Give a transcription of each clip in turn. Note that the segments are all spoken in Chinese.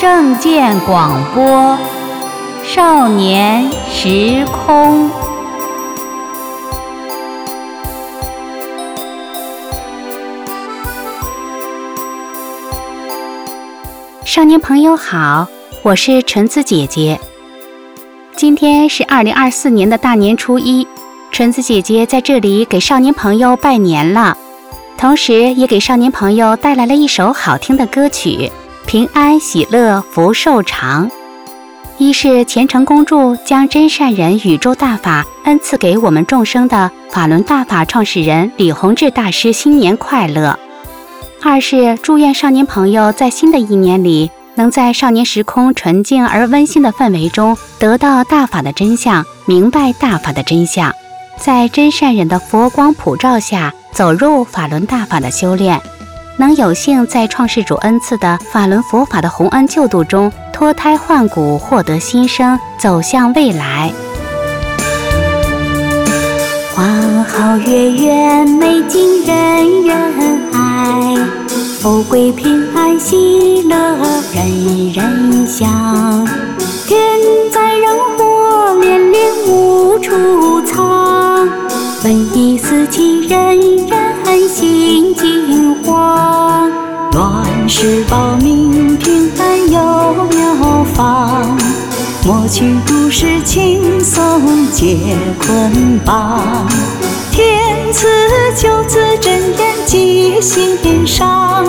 正见广播，少年时空。少年朋友好，我是纯子姐姐。今天是二零二四年的大年初一，纯子姐姐在这里给少年朋友拜年了，同时也给少年朋友带来了一首好听的歌曲。平安喜乐福寿长，一是虔诚恭祝将真善人宇宙大法恩赐给我们众生的法轮大法创始人李洪志大师新年快乐；二是祝愿少年朋友在新的一年里，能在少年时空纯净而温馨的氛围中，得到大法的真相，明白大法的真相，在真善人的佛光普照下，走入法轮大法的修炼。能有幸在创世主恩赐的法轮佛法的洪恩救度中脱胎换骨，获得新生，走向未来。花好月圆，美景人人爱，富贵平安喜乐人人享，天灾人祸连连无处是保命平安有妙方，抹去诸事轻松解捆绑，天赐九字真言记心上，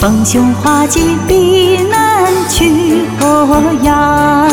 逢凶化吉避难去祸殃。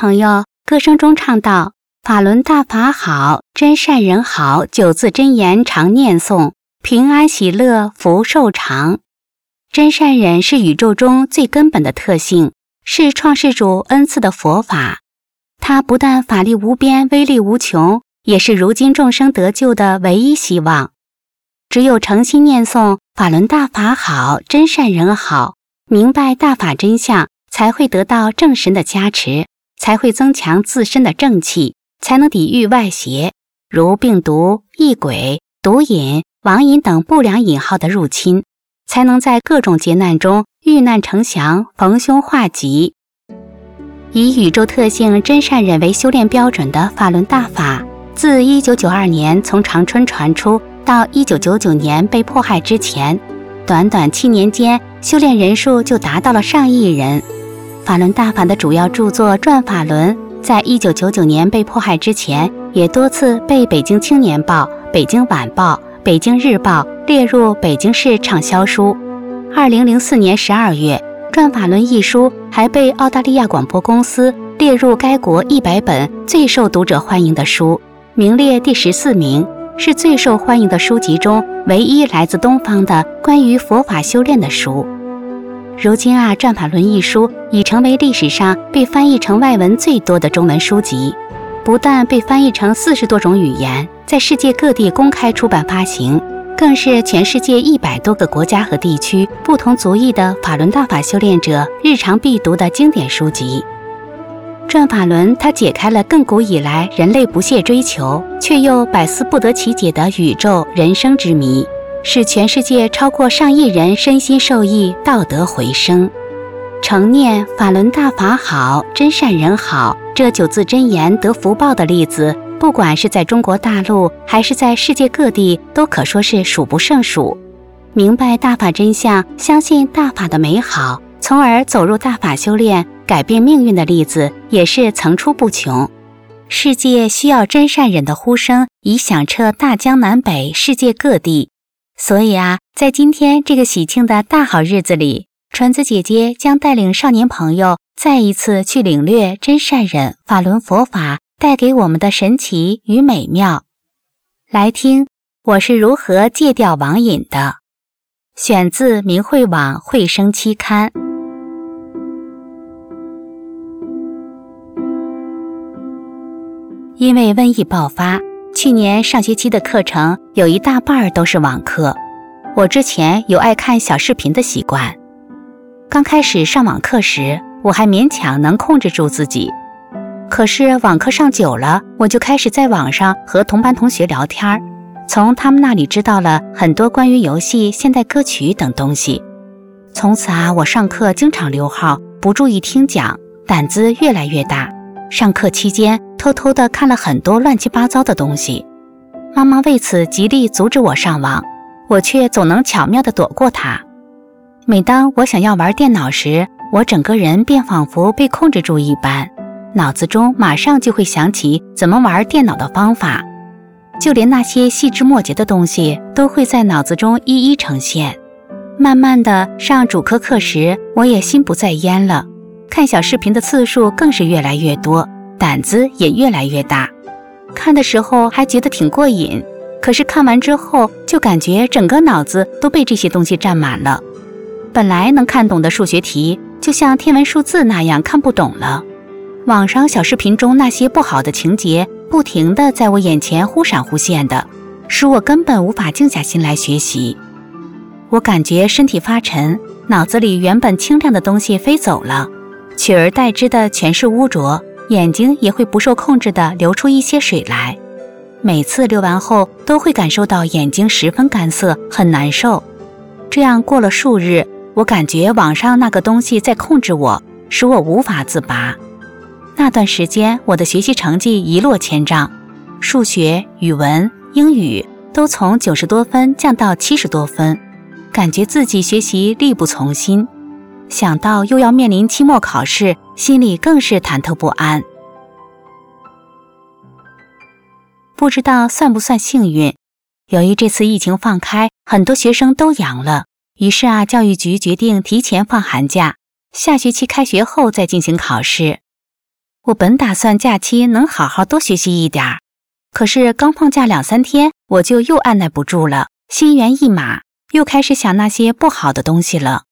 朋友，歌声中唱道：“法轮大法好，真善人好，九字真言常念诵，平安喜乐福寿长。真善人是宇宙中最根本的特性，是创世主恩赐的佛法。它不但法力无边，威力无穷，也是如今众生得救的唯一希望。只有诚心念诵法轮大法好，真善人好，明白大法真相，才会得到正神的加持。”才会增强自身的正气，才能抵御外邪，如病毒、异鬼、毒瘾、网瘾等不良引号的入侵，才能在各种劫难中遇难成祥，逢凶化吉。以宇宙特性真善忍为修炼标准的法轮大法，自一九九二年从长春传出，到一九九九年被迫害之前，短短七年间，修炼人数就达到了上亿人。法轮大法的主要著作《转法轮》在一九九九年被迫害之前，也多次被《北京青年报》《北京晚报》《北京日报》列入北京市畅销书。二零零四年十二月，《转法轮》一书还被澳大利亚广播公司列入该国一百本最受读者欢迎的书，名列第十四名，是最受欢迎的书籍中唯一来自东方的关于佛法修炼的书。如今啊，《转法轮》一书已成为历史上被翻译成外文最多的中文书籍，不但被翻译成四十多种语言，在世界各地公开出版发行，更是全世界一百多个国家和地区不同族裔的法轮大法修炼者日常必读的经典书籍。《转法轮》它解开了亘古以来人类不懈追求却又百思不得其解的宇宙人生之谜。使全世界超过上亿人身心受益，道德回升。成念法轮大法好，真善人好，这九字真言得福报的例子，不管是在中国大陆还是在世界各地，都可说是数不胜数。明白大法真相，相信大法的美好，从而走入大法修炼、改变命运的例子也是层出不穷。世界需要真善忍的呼声，已响彻大江南北、世界各地。所以啊，在今天这个喜庆的大好日子里，纯子姐姐将带领少年朋友再一次去领略真善忍法轮佛法带给我们的神奇与美妙。来听我是如何戒掉网瘾的。选自明慧网慧生期刊。因为瘟疫爆发，去年上学期的课程有一大半都是网课。我之前有爱看小视频的习惯，刚开始上网课时，我还勉强能控制住自己。可是网课上久了，我就开始在网上和同班同学聊天。从他们那里知道了很多关于游戏、现代歌曲等东西。从此啊，我上课经常溜号，不注意听讲，胆子越来越大。上课期间，偷偷的看了很多乱七八糟的东西。妈妈为此极力阻止我上网，我却总能巧妙的躲过她。每当我想要玩电脑时，我整个人便仿佛被控制住一般，脑子中马上就会想起怎么玩电脑的方法。就连那些细枝末节的东西都会在脑子中一一呈现。慢慢的，上主科课时，我也心不在焉了，看小视频的次数更是越来越多，胆子也越来越大。看的时候还觉得挺过瘾，可是看完之后就感觉整个脑子都被这些东西占满了。本来能看懂的数学题，就像天文数字那样看不懂了。网上小视频中那些不好的情节。不停地在我眼前忽闪忽现的，使我根本无法静下心来学习。我感觉身体发沉，脑子里原本清亮的东西飞走了，取而代之的全是污浊，眼睛也会不受控制地流出一些水来。每次流完后，都会感受到眼睛十分干涩，很难受。这样过了数日，我感觉网上那个东西在控制我，使我无法自拔。那段时间，我的学习成绩一落千丈，数学、语文、英语都从九十多分降到七十多分，感觉自己学习力不从心。想到又要面临期末考试，心里更是忐忑不安。不知道算不算幸运？由于这次疫情放开，很多学生都阳了，于是啊，教育局决定提前放寒假，下学期开学后再进行考试。我本打算假期能好好多学习一点儿，可是刚放假两三天，我就又按耐不住了，心猿意马，又开始想那些不好的东西了。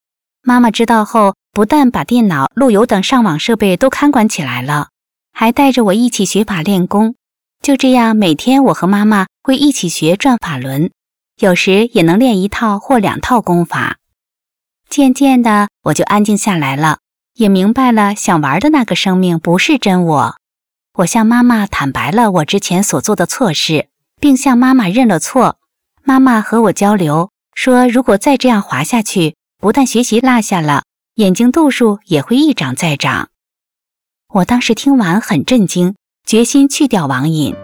妈妈知道后，不但把电脑、路由等上网设备都看管起来了，还带着我一起学法练功。就这样，每天我和妈妈会一起学转法轮，有时也能练一套或两套功法。渐渐的，我就安静下来了。也明白了，想玩的那个生命不是真我。我向妈妈坦白了我之前所做的错事，并向妈妈认了错。妈妈和我交流说，如果再这样滑下去，不但学习落下了，眼睛度数也会一长再长。我当时听完很震惊，决心去掉网瘾。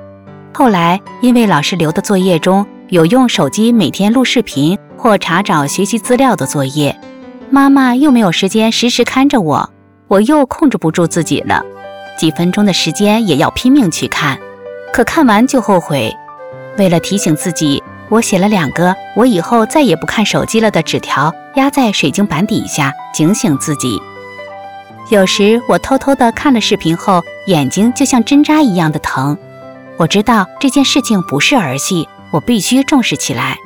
后来因为老师留的作业中有用手机每天录视频或查找学习资料的作业。妈妈又没有时间时时看着我，我又控制不住自己了，几分钟的时间也要拼命去看，可看完就后悔。为了提醒自己，我写了两个“我以后再也不看手机了”的纸条，压在水晶板底下，警醒自己。有时我偷偷的看了视频后，眼睛就像针扎一样的疼。我知道这件事情不是儿戏，我必须重视起来。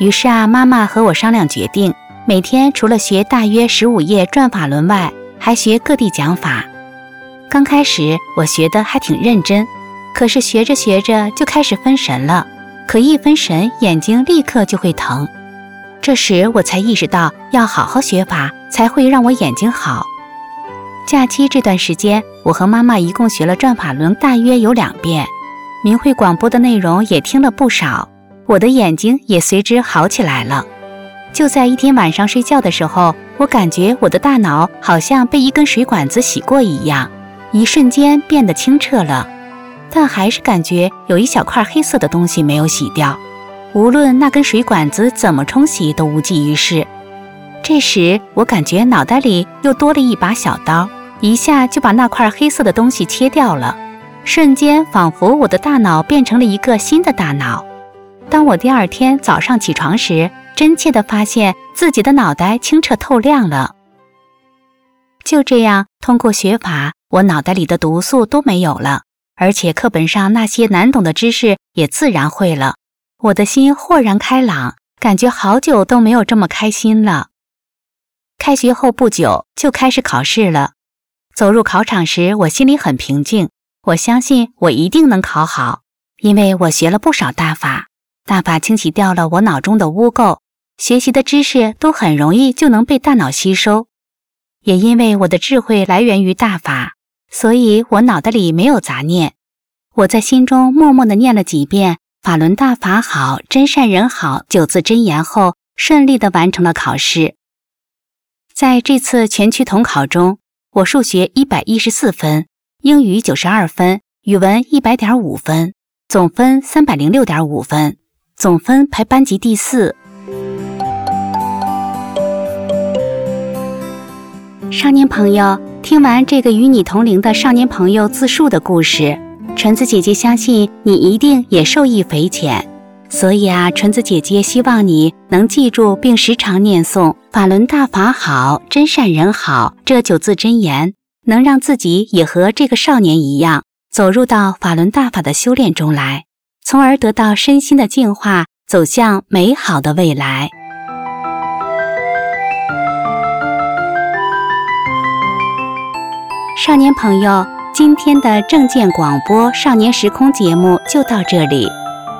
于是啊，妈妈和我商量决定。每天除了学大约十五页转法轮外，还学各地讲法。刚开始我学的还挺认真，可是学着学着就开始分神了。可一分神，眼睛立刻就会疼。这时我才意识到，要好好学法才会让我眼睛好。假期这段时间，我和妈妈一共学了转法轮大约有两遍，明慧广播的内容也听了不少，我的眼睛也随之好起来了。就在一天晚上睡觉的时候，我感觉我的大脑好像被一根水管子洗过一样，一瞬间变得清澈了，但还是感觉有一小块黑色的东西没有洗掉。无论那根水管子怎么冲洗都无济于事。这时，我感觉脑袋里又多了一把小刀，一下就把那块黑色的东西切掉了。瞬间，仿佛我的大脑变成了一个新的大脑。当我第二天早上起床时，真切地发现自己的脑袋清澈透亮了。就这样，通过学法，我脑袋里的毒素都没有了，而且课本上那些难懂的知识也自然会了。我的心豁然开朗，感觉好久都没有这么开心了。开学后不久就开始考试了，走入考场时，我心里很平静。我相信我一定能考好，因为我学了不少大法，大法清洗掉了我脑中的污垢，学习的知识都很容易就能被大脑吸收。也因为我的智慧来源于大法，所以我脑袋里没有杂念。我在心中默默地念了几遍“法轮大法好，真善人好”九字真言后，顺利的完成了考试。在这次全区统考中，我数学一百一十四分。英语九十二分，语文一百点五分，总分三百零六点五分，总分排班级第四。少年朋友，听完这个与你同龄的少年朋友自述的故事，纯子姐姐相信你一定也受益匪浅。所以啊，纯子姐姐希望你能记住并时常念诵“法轮大法好，真善人好”这九字真言。能让自己也和这个少年一样，走入到法轮大法的修炼中来，从而得到身心的净化，走向美好的未来。少年朋友，今天的证件广播《少年时空》节目就到这里，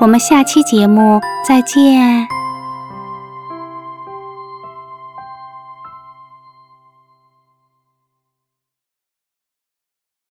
我们下期节目再见。